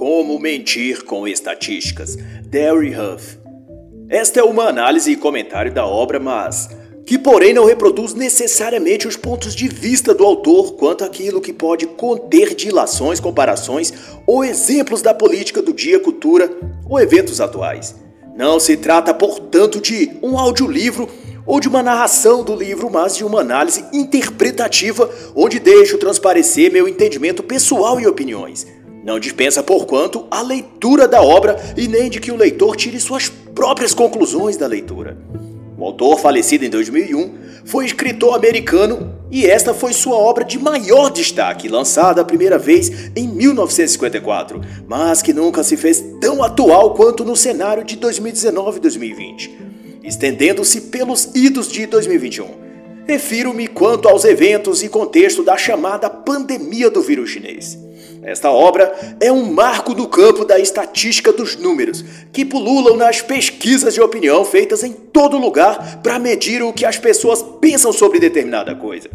Como mentir com estatísticas, Derry Huff. Esta é uma análise e comentário da obra, mas que porém não reproduz necessariamente os pontos de vista do autor quanto àquilo que pode conter dilações, comparações ou exemplos da política do dia, cultura ou eventos atuais. Não se trata, portanto, de um audiolivro ou de uma narração do livro, mas de uma análise interpretativa onde deixo transparecer meu entendimento pessoal e opiniões. Não dispensa, porquanto, a leitura da obra e nem de que o leitor tire suas próprias conclusões da leitura. O autor, falecido em 2001, foi escritor americano e esta foi sua obra de maior destaque, lançada a primeira vez em 1954, mas que nunca se fez tão atual quanto no cenário de 2019 e 2020 estendendo-se pelos idos de 2021. Refiro-me quanto aos eventos e contexto da chamada pandemia do vírus chinês. Esta obra é um marco no campo da estatística dos números, que pululam nas pesquisas de opinião feitas em todo lugar para medir o que as pessoas pensam sobre determinada coisa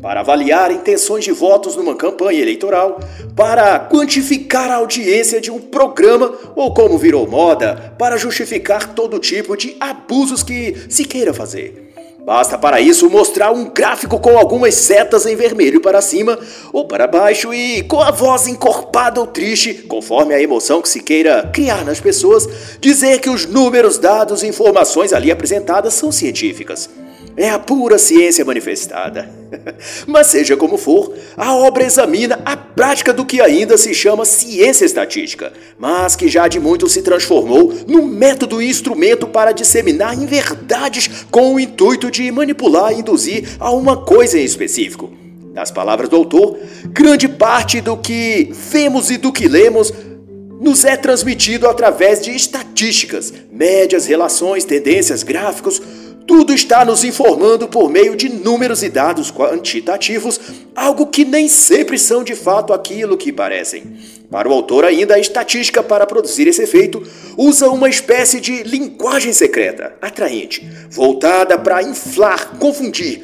para avaliar intenções de votos numa campanha eleitoral, para quantificar a audiência de um programa ou, como virou moda, para justificar todo tipo de abusos que se queira fazer. Basta para isso mostrar um gráfico com algumas setas em vermelho para cima ou para baixo e com a voz encorpada ou triste, conforme a emoção que se queira criar nas pessoas, dizer que os números, dados e informações ali apresentadas são científicas. É a pura ciência manifestada. Mas seja como for, a obra examina a prática do que ainda se chama ciência estatística, mas que já de muito se transformou num método e instrumento para disseminar inverdades com o intuito de manipular e induzir a uma coisa em específico. Nas palavras do autor, grande parte do que vemos e do que lemos nos é transmitido através de estatísticas, médias, relações, tendências, gráficos, tudo está nos informando por meio de números e dados quantitativos, algo que nem sempre são de fato aquilo que parecem. Para o autor, ainda, a estatística para produzir esse efeito usa uma espécie de linguagem secreta, atraente, voltada para inflar, confundir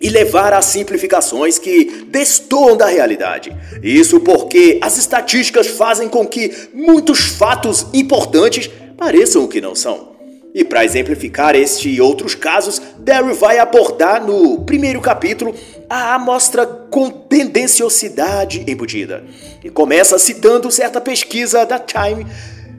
e levar a simplificações que destoam da realidade. Isso porque as estatísticas fazem com que muitos fatos importantes pareçam o que não são. E para exemplificar este e outros casos, Derry vai abordar no primeiro capítulo a amostra com tendenciosidade embutida. E começa citando certa pesquisa da Time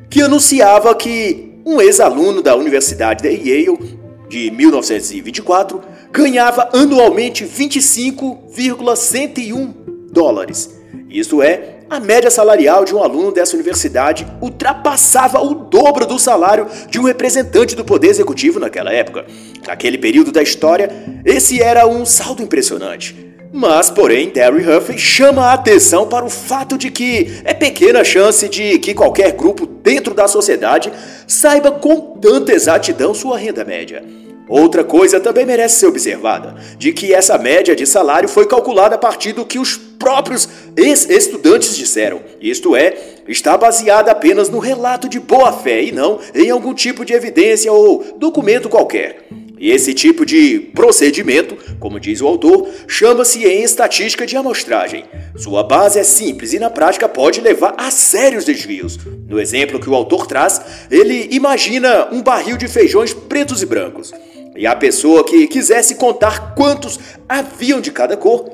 que anunciava que um ex-aluno da Universidade de Yale, de 1924, ganhava anualmente 25,101 dólares. Isto é, a média salarial de um aluno dessa universidade ultrapassava o dobro do salário de um representante do poder executivo naquela época. Naquele período da história, esse era um saldo impressionante. Mas, porém, Terry Huffley chama a atenção para o fato de que é pequena a chance de que qualquer grupo dentro da sociedade saiba com tanta exatidão sua renda média. Outra coisa também merece ser observada, de que essa média de salário foi calculada a partir do que os próprios ex-estudantes disseram, isto é, está baseada apenas no relato de boa-fé e não em algum tipo de evidência ou documento qualquer. E esse tipo de procedimento, como diz o autor, chama-se em estatística de amostragem. Sua base é simples e na prática pode levar a sérios desvios. No exemplo que o autor traz, ele imagina um barril de feijões pretos e brancos. E a pessoa que quisesse contar quantos haviam de cada cor,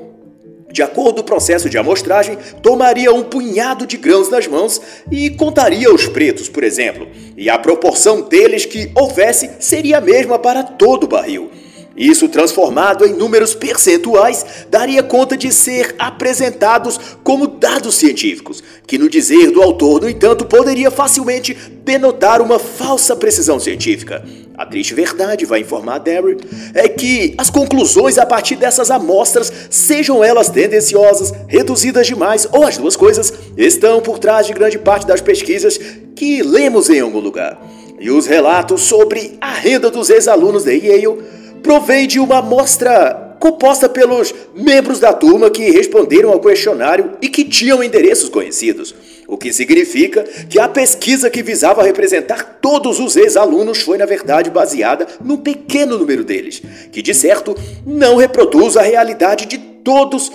de acordo com o processo de amostragem, tomaria um punhado de grãos nas mãos e contaria os pretos, por exemplo, e a proporção deles que houvesse seria a mesma para todo o barril. Isso transformado em números percentuais daria conta de ser apresentados como dados científicos, que no dizer do autor, no entanto, poderia facilmente denotar uma falsa precisão científica. A triste verdade, vai informar Derry, é que as conclusões a partir dessas amostras, sejam elas tendenciosas, reduzidas demais ou as duas coisas, estão por trás de grande parte das pesquisas que lemos em algum lugar. E os relatos sobre a renda dos ex-alunos de Yale provém de uma amostra composta pelos membros da turma que responderam ao questionário e que tinham endereços conhecidos, o que significa que a pesquisa que visava representar todos os ex-alunos foi, na verdade, baseada num pequeno número deles, que de certo não reproduz a realidade de todos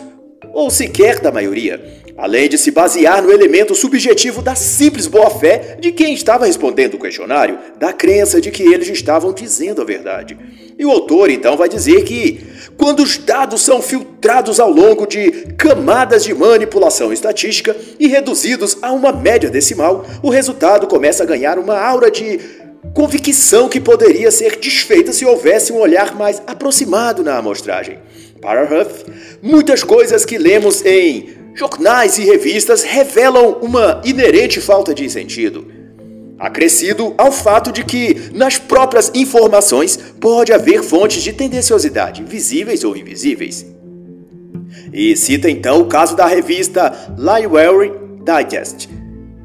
ou sequer da maioria. além de se basear no elemento subjetivo da simples boa-fé de quem estava respondendo o questionário, da crença de que eles estavam dizendo a verdade. E o autor então vai dizer que, quando os dados são filtrados ao longo de camadas de manipulação estatística e reduzidos a uma média decimal, o resultado começa a ganhar uma aura de convicção que poderia ser desfeita se houvesse um olhar mais aproximado na amostragem. Para Huff, muitas coisas que lemos em jornais e revistas revelam uma inerente falta de sentido. Acrescido ao fato de que, nas próprias informações, pode haver fontes de tendenciosidade, visíveis ou invisíveis. E cita então o caso da revista Library Digest,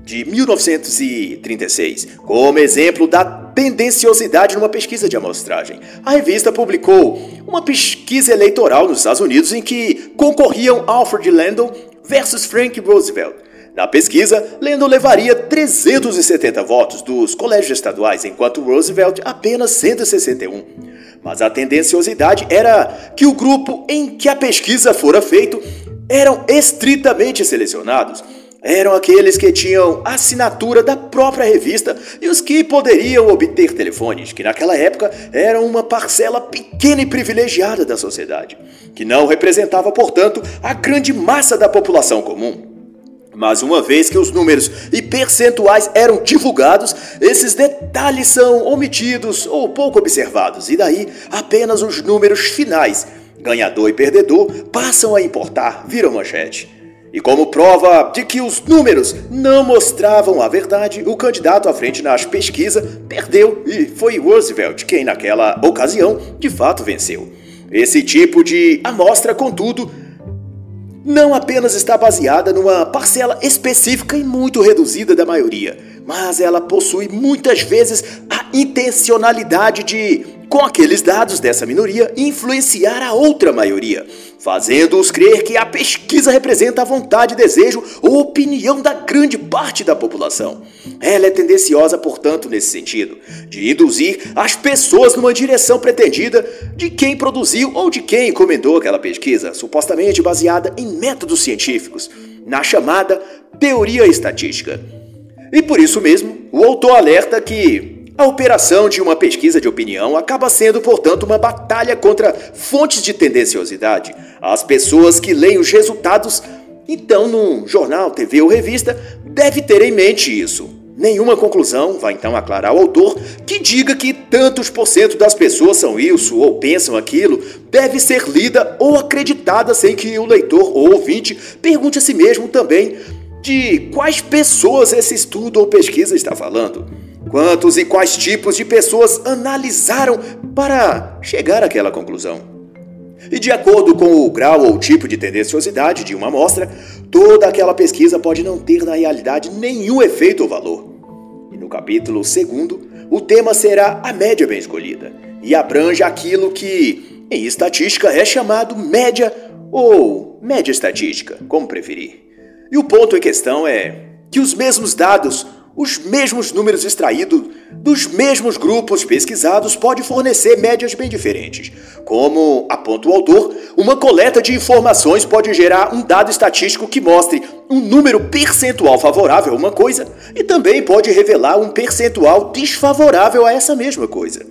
de 1936, como exemplo da tendenciosidade numa pesquisa de amostragem. A revista publicou uma pesquisa eleitoral nos Estados Unidos em que concorriam Alfred Landon versus Frank Roosevelt. Na pesquisa, Landon levaria 370 votos dos colégios estaduais, enquanto Roosevelt apenas 161. Mas a tendenciosidade era que o grupo em que a pesquisa fora feita eram estritamente selecionados eram aqueles que tinham assinatura da própria revista e os que poderiam obter telefones, que naquela época eram uma parcela pequena e privilegiada da sociedade, que não representava, portanto, a grande massa da população comum. Mas uma vez que os números e percentuais eram divulgados, esses detalhes são omitidos ou pouco observados, e daí apenas os números finais, ganhador e perdedor, passam a importar, viram manchete. E como prova de que os números não mostravam a verdade, o candidato à frente nas pesquisas perdeu e foi Roosevelt quem, naquela ocasião, de fato venceu. Esse tipo de amostra, contudo, não apenas está baseada numa parcela específica e muito reduzida da maioria, mas ela possui muitas vezes a intencionalidade de, com aqueles dados dessa minoria, influenciar a outra maioria fazendo-os crer que a pesquisa representa a vontade, desejo ou opinião da grande parte da população. Ela é tendenciosa, portanto, nesse sentido, de induzir as pessoas numa direção pretendida de quem produziu ou de quem encomendou aquela pesquisa, supostamente baseada em métodos científicos, na chamada teoria estatística. E por isso mesmo, o autor alerta que a operação de uma pesquisa de opinião acaba sendo, portanto, uma batalha contra fontes de tendenciosidade. As pessoas que leem os resultados, então, num jornal, TV ou revista, deve ter em mente isso. Nenhuma conclusão vai então aclarar o autor que diga que tantos por cento das pessoas são isso ou pensam aquilo deve ser lida ou acreditada sem que o leitor ou ouvinte pergunte a si mesmo também de quais pessoas esse estudo ou pesquisa está falando. Quantos e quais tipos de pessoas analisaram para chegar àquela conclusão? E de acordo com o grau ou tipo de tendenciosidade de uma amostra, toda aquela pesquisa pode não ter na realidade nenhum efeito ou valor. E no capítulo segundo, o tema será a média bem escolhida e abrange aquilo que, em estatística, é chamado média ou média estatística, como preferir. E o ponto em questão é que os mesmos dados os mesmos números extraídos dos mesmos grupos pesquisados pode fornecer médias bem diferentes. Como aponta o autor, uma coleta de informações pode gerar um dado estatístico que mostre um número percentual favorável a uma coisa e também pode revelar um percentual desfavorável a essa mesma coisa,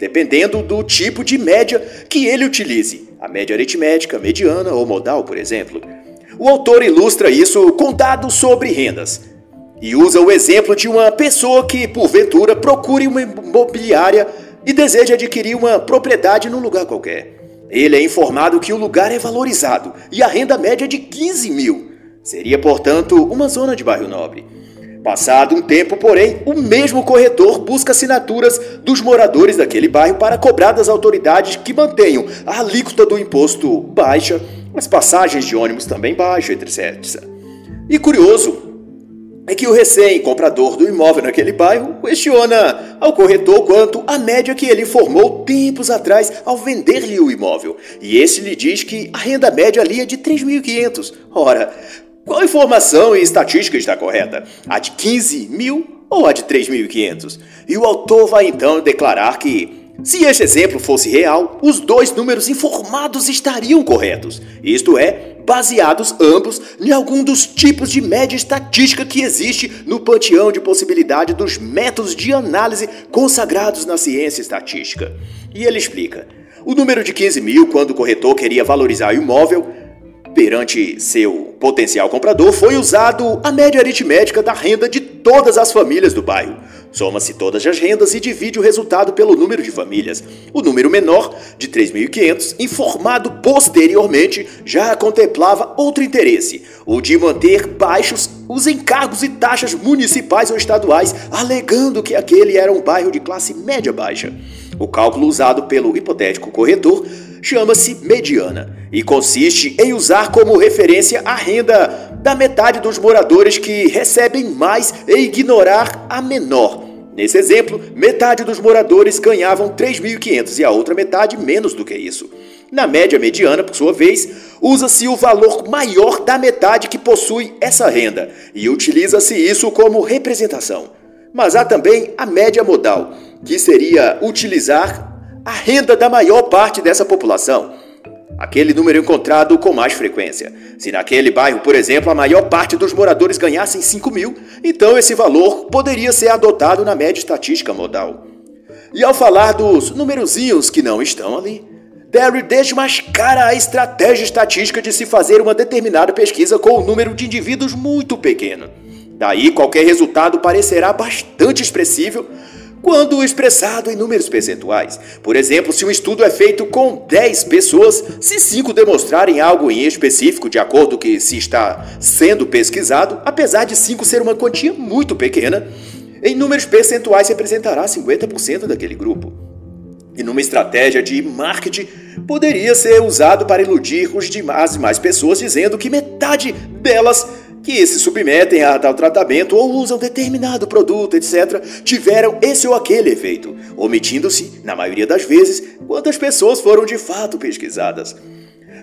dependendo do tipo de média que ele utilize, a média aritmética, mediana ou modal, por exemplo. O autor ilustra isso com dados sobre rendas e usa o exemplo de uma pessoa que, porventura, procure uma imobiliária e deseja adquirir uma propriedade num lugar qualquer. Ele é informado que o lugar é valorizado e a renda média é de 15 mil. Seria, portanto, uma zona de bairro nobre. Passado um tempo, porém, o mesmo corretor busca assinaturas dos moradores daquele bairro para cobrar das autoridades que mantenham a alíquota do imposto baixa, as passagens de ônibus também baixas, etc. E curioso, é que o recém-comprador do imóvel naquele bairro questiona ao corretor quanto à média que ele informou tempos atrás ao vender-lhe o imóvel. E esse lhe diz que a renda média ali é de 3.500. Ora, qual informação e estatística está correta? A de 15 mil ou a de 3.500? E o autor vai então declarar que Se este exemplo fosse real, os dois números informados estariam corretos, isto é, baseados ambos em algum dos tipos de média estatística que existe no panteão de possibilidade dos métodos de análise consagrados na ciência estatística. E ele explica: o número de 15 mil, quando o corretor queria valorizar o imóvel, perante seu potencial comprador, foi usado a média aritmética da renda de todas as famílias do bairro. Soma-se todas as rendas e divide o resultado pelo número de famílias. O número menor, de 3.500, informado posteriormente, já contemplava outro interesse, o de manter baixos os encargos e taxas municipais ou estaduais, alegando que aquele era um bairro de classe média baixa. O cálculo usado pelo hipotético corretor chama-se mediana e consiste em usar como referência a renda da metade dos moradores que recebem mais e ignorar a menor. Nesse exemplo, metade dos moradores ganhavam 3.500 e a outra metade menos do que isso. Na média mediana, por sua vez, usa-se o valor maior da metade que possui essa renda e utiliza-se isso como representação. Mas há também a média modal, que seria utilizar a renda da maior parte dessa população aquele número encontrado com mais frequência. Se naquele bairro, por exemplo, a maior parte dos moradores ganhassem 5 mil, então esse valor poderia ser adotado na média estatística modal. E ao falar dos numerozinhos que não estão ali, Derry desmascara a estratégia estatística de se fazer uma determinada pesquisa com um número de indivíduos muito pequeno. Daí, qualquer resultado parecerá bastante expressível quando expressado em números percentuais. Por exemplo, se um estudo é feito com 10 pessoas, se 5 demonstrarem algo em específico de acordo com o que se está sendo pesquisado, apesar de 5 ser uma quantia muito pequena, em números percentuais representará 50% daquele grupo. E numa estratégia de marketing, poderia ser usado para iludir os demais mais pessoas dizendo que metade delas que se submetem a tal tratamento ou usam determinado produto, etc., tiveram esse ou aquele efeito, omitindo-se, na maioria das vezes, quantas pessoas foram de fato pesquisadas.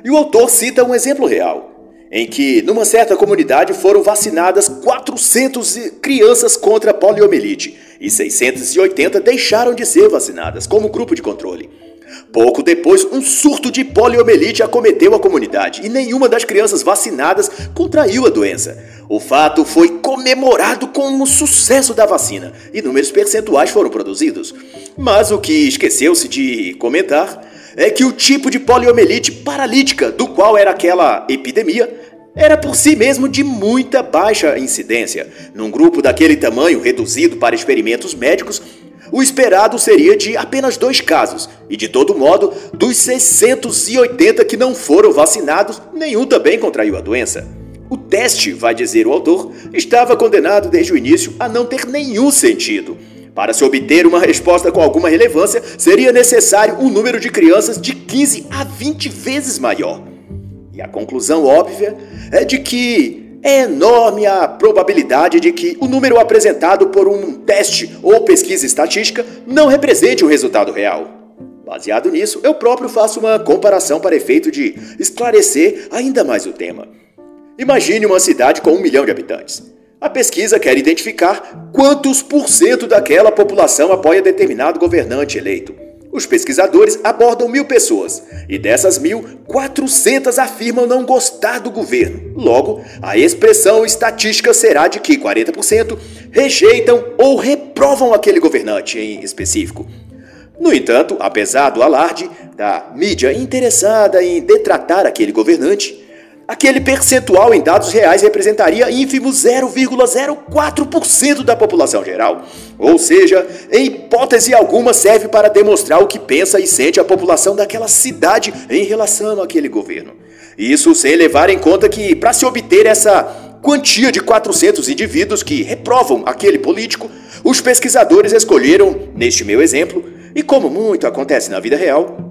E o autor cita um exemplo real, em que, numa certa comunidade, foram vacinadas 400 crianças contra poliomielite e 680 deixaram de ser vacinadas como grupo de controle. Pouco depois, um surto de poliomielite acometeu a comunidade e nenhuma das crianças vacinadas contraiu a doença. O fato foi comemorado como sucesso da vacina e números percentuais foram produzidos. Mas o que esqueceu-se de comentar é que o tipo de poliomielite paralítica do qual era aquela epidemia era por si mesmo de muita baixa incidência. Num grupo daquele tamanho, reduzido para experimentos médicos, o esperado seria de apenas dois casos, e de todo modo, dos 680 que não foram vacinados, nenhum também contraiu a doença. O teste, vai dizer o autor, estava condenado desde o início a não ter nenhum sentido. Para se obter uma resposta com alguma relevância, seria necessário um número de crianças de 15 a 20 vezes maior. E a conclusão óbvia é de que é enorme a probabilidade de que o número apresentado por um teste ou pesquisa estatística não represente o resultado real. Baseado nisso, eu próprio faço uma comparação para efeito de esclarecer ainda mais o tema. Imagine uma cidade com um milhão de habitantes. A pesquisa quer identificar quantos por cento daquela população apoia determinado governante eleito. Os pesquisadores abordam mil pessoas e dessas mil, 400 afirmam não gostar do governo. Logo, a expressão estatística será de que 40% rejeitam ou reprovam aquele governante em específico. No entanto, apesar do alarde da mídia interessada em detratar aquele governante, aquele percentual em dados reais representaria ínfimo 0,04% da população geral. Ou seja, em hipótese alguma serve para demonstrar o que pensa e sente a população daquela cidade em relação àquele governo. Isso sem levar em conta que, para se obter essa quantia de 400 indivíduos que reprovam aquele político, os pesquisadores escolheram, neste meu exemplo, e como muito acontece na vida real,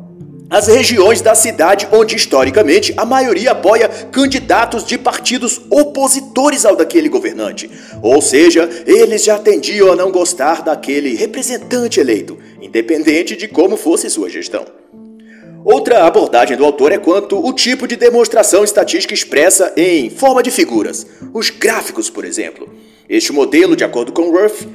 as regiões da cidade onde historicamente a maioria apoia candidatos de partidos opositores ao daquele governante. Ou seja, eles já tendiam a não gostar daquele representante eleito, independente de como fosse sua gestão. Outra abordagem do autor é quanto o tipo de demonstração estatística expressa em forma de figuras, os gráficos, por exemplo. Este modelo, de acordo com Ruff,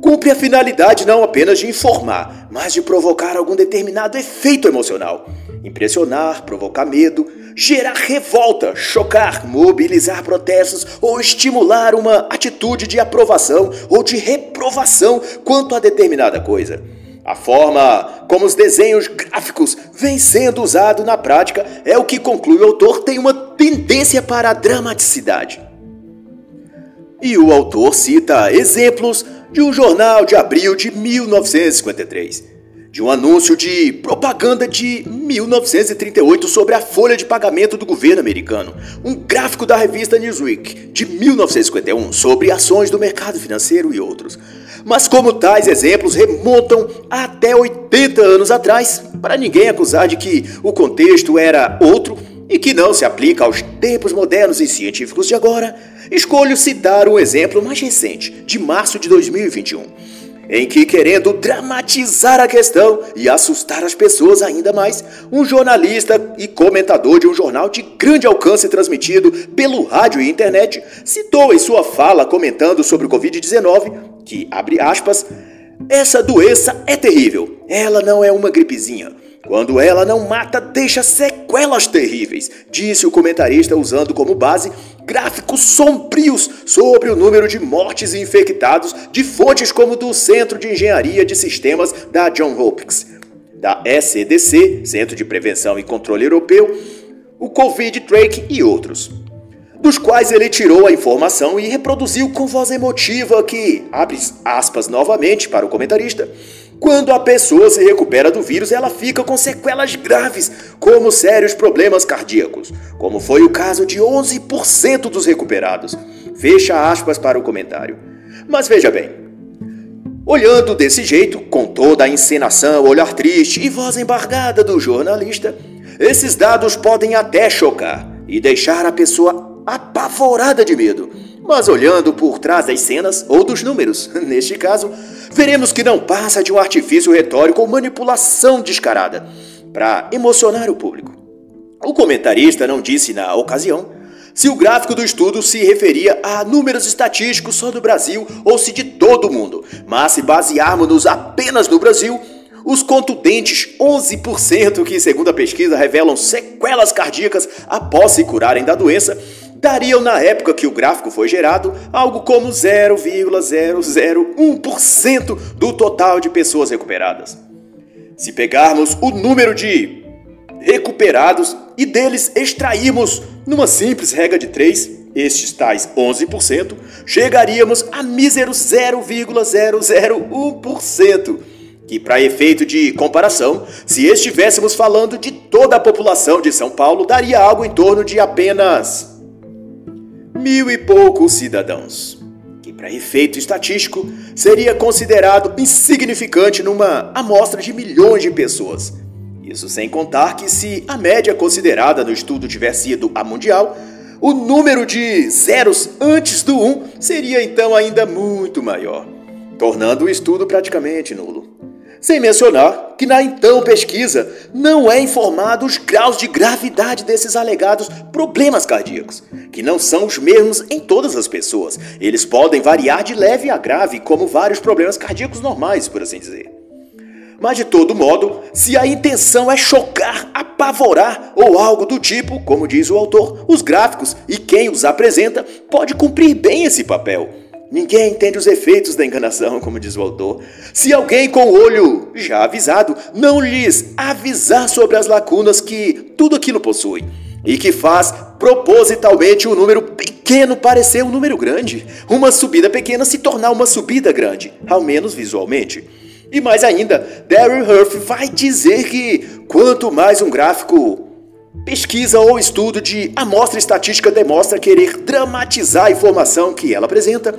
cumpre a finalidade não apenas de informar, mas de provocar algum determinado efeito emocional. Impressionar, provocar medo, gerar revolta, chocar, mobilizar protestos ou estimular uma atitude de aprovação ou de reprovação quanto a determinada coisa. A forma como os desenhos gráficos vêm sendo usados na prática é o que conclui o autor tem uma tendência para a dramaticidade. E o autor cita exemplos de um jornal de abril de 1953 de um anúncio de propaganda de 1938 sobre a folha de pagamento do governo americano, um gráfico da revista Newsweek de 1951 sobre ações do mercado financeiro e outros. Mas como tais exemplos remontam até 80 anos atrás, para ninguém acusar de que o contexto era outro e que não se aplica aos tempos modernos e científicos de agora, escolho citar um exemplo mais recente, de março de 2021 em que, querendo dramatizar a questão e assustar as pessoas ainda mais, um jornalista e comentador de um jornal de grande alcance transmitido pelo rádio e internet citou em sua fala comentando sobre o Covid-19 que, abre aspas, essa doença é terrível, ela não é uma gripezinha. Quando ela não mata, deixa sequelas terríveis, disse o comentarista usando como base gráficos sombrios sobre o número de mortes e infectados de fontes como do Centro de Engenharia de Sistemas da John Hopkins, da SCDC, Centro de Prevenção e Controle Europeu, o Covid Drake e outros, dos quais ele tirou a informação e reproduziu com voz emotiva que, abre aspas novamente para o comentarista, quando a pessoa se recupera do vírus, ela fica com sequelas graves, como sérios problemas cardíacos, como foi o caso de 11% dos recuperados. Fecha aspas para o comentário. Mas veja bem, olhando desse jeito, com toda a encenação, olhar triste e voz embargada do jornalista, esses dados podem até chocar e deixar a pessoa apavorada de medo. Mas olhando por trás das cenas ou dos números, neste caso, veremos que não passa de um artifício retórico ou manipulação descarada para emocionar o público. O comentarista não disse na ocasião se o gráfico do estudo se referia a números estatísticos só do Brasil ou se de todo o mundo, mas se basearmos apenas no Brasil, os contundentes 11% que, segundo a pesquisa, revelam sequelas cardíacas após se curarem da doença dariam na época que o gráfico foi gerado algo como 0,001% do total de pessoas recuperadas. Se pegarmos o número de recuperados e deles extrairmos numa simples regra de 3, estes tais 11%, chegaríamos a míseros 0,001%. Que, para efeito de comparação, se estivéssemos falando de toda a população de São Paulo, daria algo em torno de apenas mil e poucos cidadãos, que para efeito estatístico seria considerado insignificante numa amostra de milhões de pessoas. Isso sem contar que, se a média considerada no estudo tiver sido a mundial, o número de zeros antes do 1 um seria então ainda muito maior, tornando o estudo praticamente nulo. Sem mencionar que na então pesquisa não é informado os graus de gravidade desses alegados problemas cardíacos, que não são os mesmos em todas as pessoas. Eles podem variar de leve a grave, como vários problemas cardíacos normais, por assim dizer. Mas de todo modo, se a intenção é chocar, apavorar ou algo do tipo, como diz o autor, os gráficos e quem os apresenta pode cumprir bem esse papel Ninguém entende os efeitos da enganação, como diz o autor. Se alguém com o olho já avisado não lhes avisar sobre as lacunas que tudo aquilo possui e que faz propositalmente um número pequeno parecer um número grande, uma subida pequena se tornar uma subida grande, ao menos visualmente. E mais ainda, Darren Huff vai dizer que quanto mais um gráfico Pesquisa ou estudo de amostra estatística demonstra querer dramatizar a informação que ela apresenta,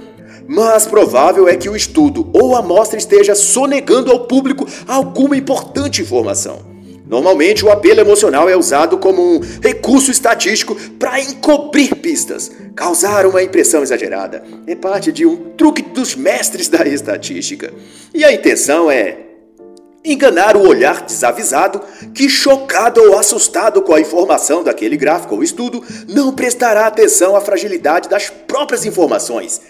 mas provável é que o estudo ou a amostra esteja sonegando ao público alguma importante informação. Normalmente, o apelo emocional é usado como um recurso estatístico para encobrir pistas, causar uma impressão exagerada. É parte de um truque dos mestres da estatística. E a intenção é enganar o olhar desavisado que, chocado ou assustado com a informação daquele gráfico ou estudo, não prestará atenção à fragilidade das próprias informações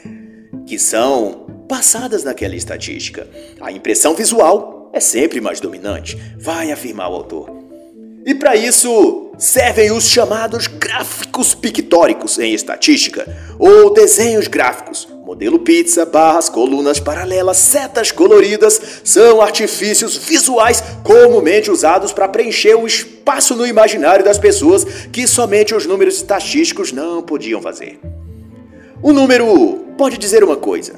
que são passadas naquela estatística. A impressão visual é sempre mais dominante, vai afirmar o autor. E para isso servem os chamados gráficos pictóricos em estatística, ou desenhos gráficos. Modelo pizza, barras, colunas paralelas, setas coloridas são artifícios visuais comumente usados para preencher o espaço no imaginário das pessoas que somente os números estatísticos não podiam fazer. O número pode dizer uma coisa,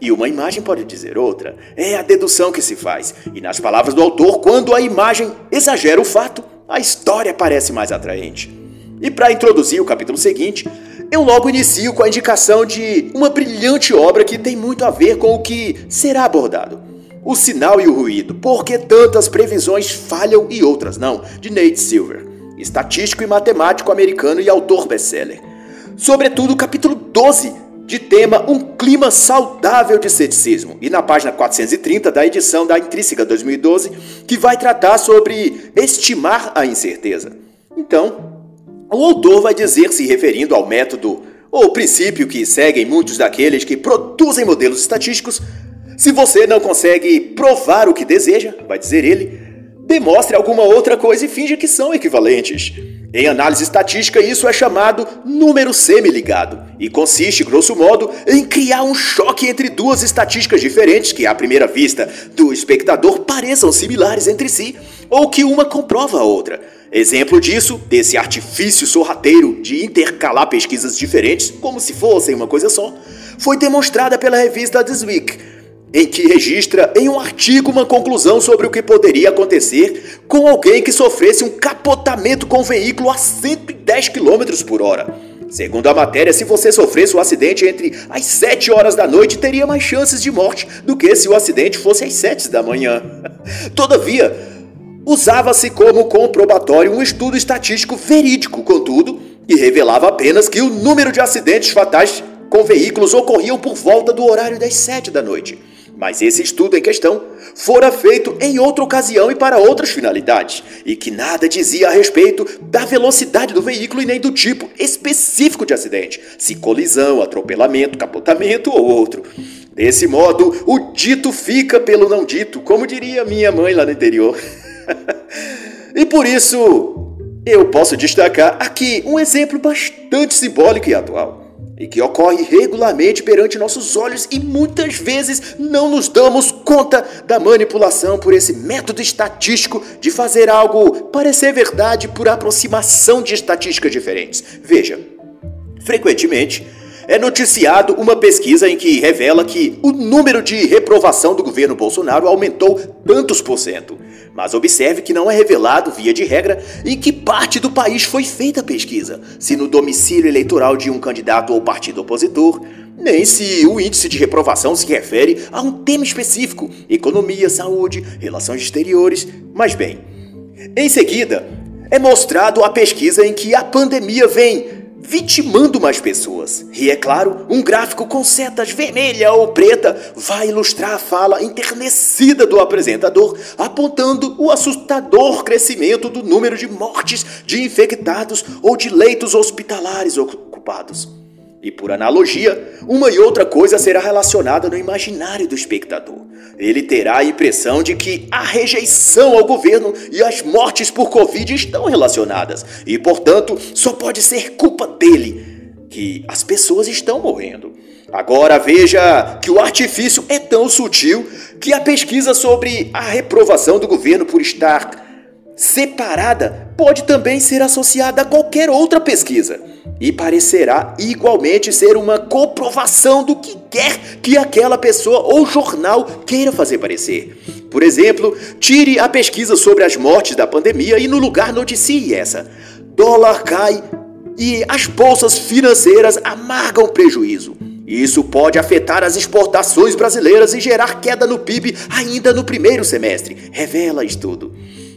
e uma imagem pode dizer outra. É a dedução que se faz. E nas palavras do autor, quando a imagem exagera o fato, a história parece mais atraente. E para introduzir o capítulo seguinte, eu logo inicio com a indicação de uma brilhante obra que tem muito a ver com o que será abordado. O Sinal e o Ruído, porque tantas previsões falham e outras não, de Nate Silver, estatístico e matemático americano e autor best-seller. Sobretudo o capítulo 12, de tema Um Clima Saudável de Ceticismo, e na página 430 da edição da Intrínseca 2012, que vai tratar sobre estimar a incerteza. Então, o autor vai dizer, se referindo ao método ou princípio que seguem muitos daqueles que produzem modelos estatísticos, se você não consegue provar o que deseja, vai dizer ele, demonstre alguma outra coisa e finja que são equivalentes. Em análise estatística, isso é chamado número semi-ligado e consiste, grosso modo, em criar um choque entre duas estatísticas diferentes que, à primeira vista do espectador, pareçam similares entre si ou que uma comprova a outra. Exemplo disso, desse artifício sorrateiro de intercalar pesquisas diferentes como se fossem uma coisa só, foi demonstrada pela revista This Week em que registra em um artigo uma conclusão sobre o que poderia acontecer com alguém que sofresse um capotamento com o veículo a 110 km por hora. Segundo a matéria, se você sofresse um acidente entre as 7 horas da noite, teria mais chances de morte do que se o acidente fosse às 7 da manhã. Todavia, usava-se como comprobatório um estudo estatístico verídico, contudo, e revelava apenas que o número de acidentes fatais com veículos ocorriam por volta do horário das 7 da noite. Mas esse estudo em questão fora feito em outra ocasião e para outras finalidades, e que nada dizia a respeito da velocidade do veículo e nem do tipo específico de acidente, se colisão, atropelamento, capotamento ou outro. Desse modo, o dito fica pelo não dito, como diria minha mãe lá no interior. e por isso, eu posso destacar aqui um exemplo bastante simbólico e atual e que ocorre regularmente perante nossos olhos e muitas vezes não nos damos conta da manipulação por esse método estatístico de fazer algo parecer verdade por aproximação de estatísticas diferentes. Veja, frequentemente é noticiado uma pesquisa em que revela que o número de reprovação do governo Bolsonaro aumentou tantos por cento. Mas observe que não é revelado, via de regra, em que parte do país foi feita a pesquisa, se no domicílio eleitoral de um candidato ou partido opositor, nem se o índice de reprovação se refere a um tema específico, economia, saúde, relações exteriores. Mas bem, em seguida, é mostrado a pesquisa em que a pandemia vem vitimando mais pessoas. E é claro, um gráfico com setas vermelha ou preta vai ilustrar a fala enternecida do apresentador, apontando o assustador crescimento do número de mortes de infectados ou de leitos hospitalares ocupados. E por analogia, uma e outra coisa será relacionada no imaginário do espectador. Ele terá a impressão de que a rejeição ao governo e as mortes por Covid estão relacionadas e, portanto, só pode ser culpa dele que as pessoas estão morrendo. Agora veja que o artifício é tão sutil que a pesquisa sobre a reprovação do governo por estar separada pode também ser associada a qualquer outra pesquisa e parecerá igualmente ser uma comprovação do que quer que aquela pessoa ou jornal queira fazer parecer. Por exemplo, tire a pesquisa sobre as mortes da pandemia e no lugar noticie essa. Dólar cai e as bolsas financeiras amargam prejuízo. Isso pode afetar as exportações brasileiras e gerar queda no PIB ainda no primeiro semestre, revela estudo.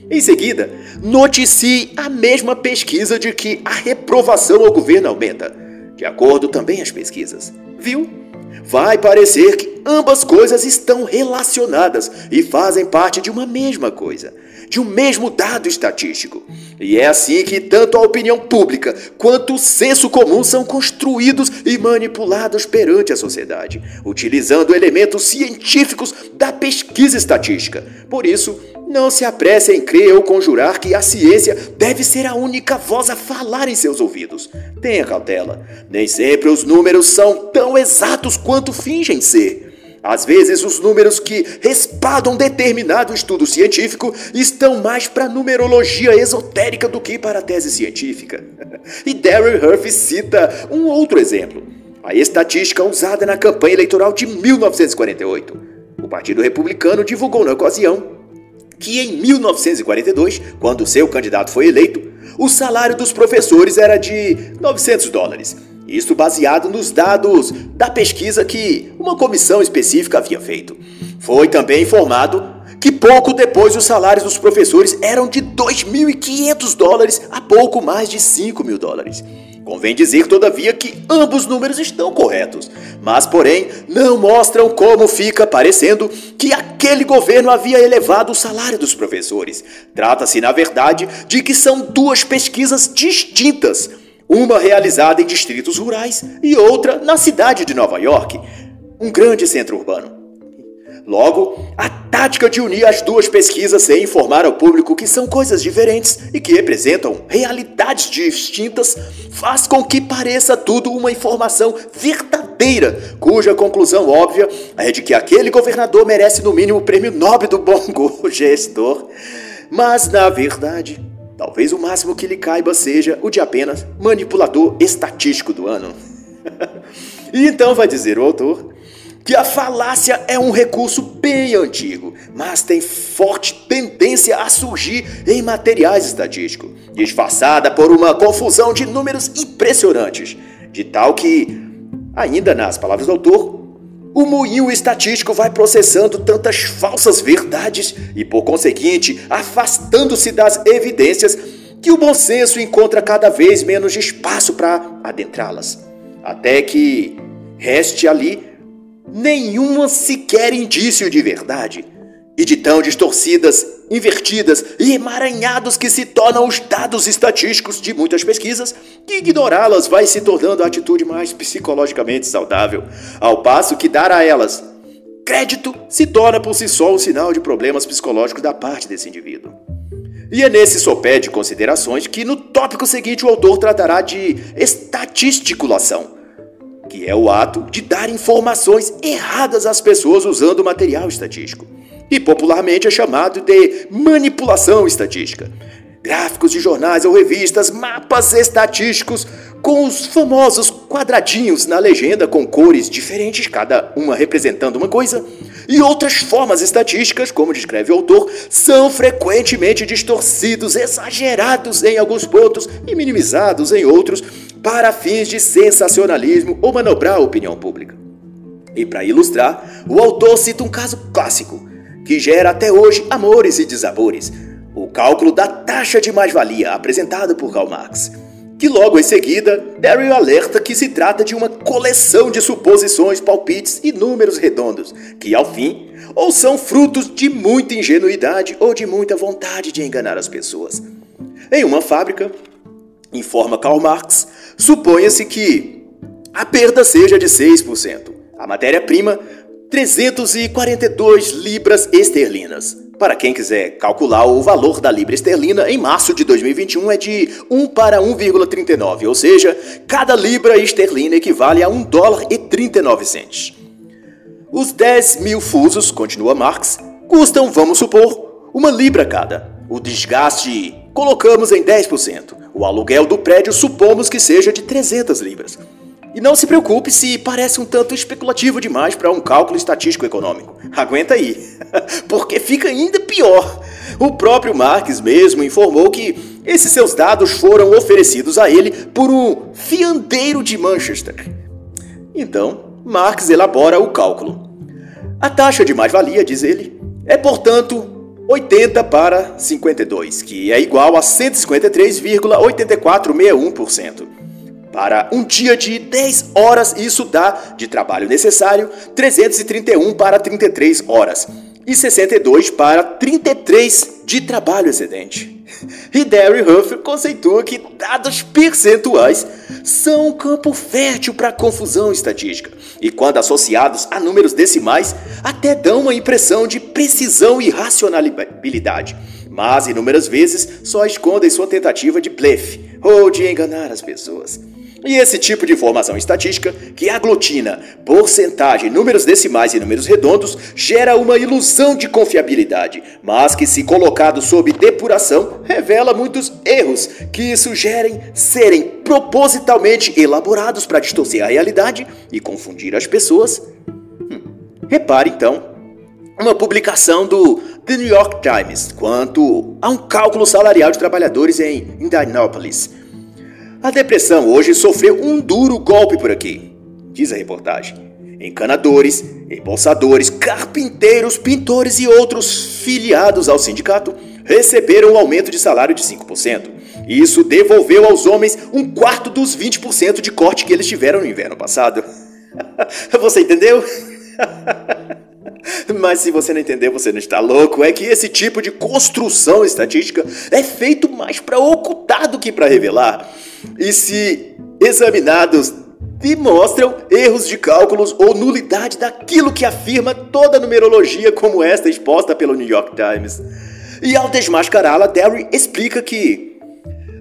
Em seguida, noticie a mesma pesquisa de que a reprovação ao governo aumenta. De acordo também as pesquisas. Viu? vai parecer que ambas coisas estão relacionadas e fazem parte de uma mesma coisa, de um mesmo dado estatístico. E é assim que tanto a opinião pública quanto o senso comum são construídos e manipulados perante a sociedade, utilizando elementos científicos da pesquisa estatística. Por isso, não se apresse em crer ou conjurar que a ciência deve ser a única voz a falar em seus ouvidos. Tenha cautela. Nem sempre os números são tão exatos quanto fingem ser. Às vezes, os números que respaldam determinado estudo científico estão mais para numerologia esotérica do que para a tese científica. E Darren Huff cita um outro exemplo: a estatística usada na campanha eleitoral de 1948. O Partido Republicano divulgou na ocasião que em 1942, quando seu candidato foi eleito, o salário dos professores era de 900 dólares. Isso baseado nos dados da pesquisa que uma comissão específica havia feito. Foi também informado que pouco depois os salários dos professores eram de 2.500 dólares a pouco mais de 5 mil dólares. Convém dizer, todavia, que ambos números estão corretos, mas, porém, não mostram como fica parecendo que aquele governo havia elevado o salário dos professores. Trata-se, na verdade, de que são duas pesquisas distintas, uma realizada em distritos rurais e outra na cidade de Nova York, um grande centro urbano. Logo, a tática de unir as duas pesquisas sem informar ao público que são coisas diferentes e que representam realidades distintas faz com que pareça tudo uma informação verdadeira, cuja conclusão óbvia é de que aquele governador merece no mínimo o prêmio Nobel do Bom Gestor. Mas, na verdade, talvez o máximo que lhe caiba seja o de apenas manipulador estatístico do ano. e então vai dizer o autor que a falácia é um recurso bem antigo, mas tem forte tendência a surgir em materiais estatísticos, disfarçada por uma confusão de números impressionantes, de tal que, ainda nas palavras do autor, o moinho estatístico vai processando tantas falsas verdades e, por conseguinte, afastando-se das evidências que o bom senso encontra cada vez menos espaço para adentrá-las, até que reste ali nenhuma sequer indício de verdade, e de tão distorcidas, invertidas e emaranhados que se tornam os dados estatísticos de muitas pesquisas, que ignorá-las vai se tornando a atitude mais psicologicamente saudável, ao passo que dar a elas crédito se torna por si só um sinal de problemas psicológicos da parte desse indivíduo. E é nesse sopé de considerações que no tópico seguinte o autor tratará de estatisticulação que é o ato de dar informações erradas às pessoas usando material estatístico, e popularmente é chamado de manipulação estatística. Gráficos de jornais ou revistas, mapas estatísticos com os famosos quadradinhos na legenda com cores diferentes, cada uma representando uma coisa, e outras formas estatísticas, como descreve o autor, são frequentemente distorcidos, exagerados em alguns pontos e minimizados em outros, para fins de sensacionalismo ou manobrar a opinião pública. E para ilustrar, o autor cita um caso clássico, que gera até hoje amores e desabores, o cálculo da taxa de mais-valia apresentado por Karl Marx, que logo em seguida, Daryl alerta que se trata de uma coleção de suposições, palpites e números redondos, que ao fim, ou são frutos de muita ingenuidade ou de muita vontade de enganar as pessoas. Em uma fábrica, informa Karl Marx, suponha-se que a perda seja de 6%. A matéria-prima, 342 libras esterlinas. Para quem quiser calcular o valor da libra esterlina, em março de 2021 é de 1 para 1,39, ou seja, cada libra esterlina equivale a 1 dólar e 39 centes. Os 10 mil fusos, continua Marx, custam, vamos supor, uma libra cada. O desgaste colocamos em 10%. O aluguel do prédio supomos que seja de 300 libras. E não se preocupe se parece um tanto especulativo demais para um cálculo estatístico econômico. Aguenta aí, porque fica ainda pior. O próprio Marx mesmo informou que esses seus dados foram oferecidos a ele por um fiandeiro de Manchester. Então, Marx elabora o cálculo. A taxa de mais-valia, diz ele, é, portanto, 80 para 52, que é igual a 153,8461%. para um dia de 10 horas, isso dá de trabalho necessário 331 para 33 horas e 62 para 33 de trabalho excedente. E Derry Huff conceitua que dados percentuais são um campo fértil para confusão estatística, e quando associados a números decimais, até dão uma impressão de precisão e racionalidade, mas inúmeras vezes só escondem sua tentativa de blefe ou de enganar as pessoas. E esse tipo de informação estatística, que aglutina porcentagem, números decimais e números redondos, gera uma ilusão de confiabilidade, mas que, se colocado sob depuração, revela muitos erros que sugerem serem propositalmente elaborados para distorcer a realidade e confundir as pessoas. Hum. Repare então uma publicação do The New York Times quanto a um cálculo salarial de trabalhadores em Indianapolis a depressão hoje sofreu um duro golpe por aqui, diz a reportagem. Encanadores, embolsadores, carpinteiros, pintores e outros filiados ao sindicato receberam um aumento de salário de 5%. Isso devolveu aos homens um quarto dos 20% de corte que eles tiveram no inverno passado. Você entendeu? Mas se você não entendeu, você não está louco. É que esse tipo de construção estatística é feito mais para ocultar do que para revelar e, se examinados, demonstram erros de cálculos ou nulidade daquilo que afirma toda numerologia, como esta exposta pelo New York Times. E ao desmascará-la, Derry explica que,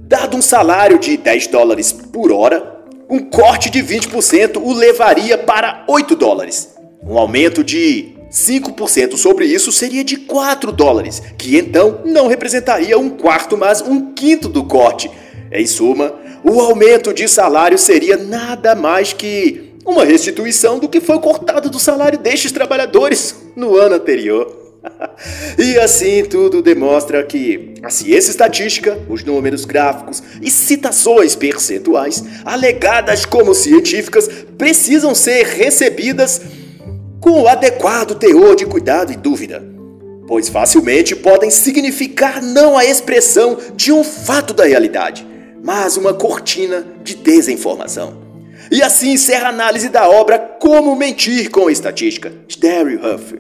dado um salário de 10 dólares por hora, um corte de 20% o levaria para 8 dólares. Um aumento de 5% sobre isso seria de 4 dólares, que então não representaria um quarto, mas um quinto do corte. Em suma, o aumento de salário seria nada mais que uma restituição do que foi cortado do salário destes trabalhadores no ano anterior. e assim tudo demonstra que a ciência estatística, os números gráficos e citações percentuais, alegadas como científicas, precisam ser recebidas com o adequado teor de cuidado e dúvida, pois facilmente podem significar não a expressão de um fato da realidade, mas uma cortina de desinformação. E assim encerra a análise da obra Como Mentir com Estatística, de Derry Huff.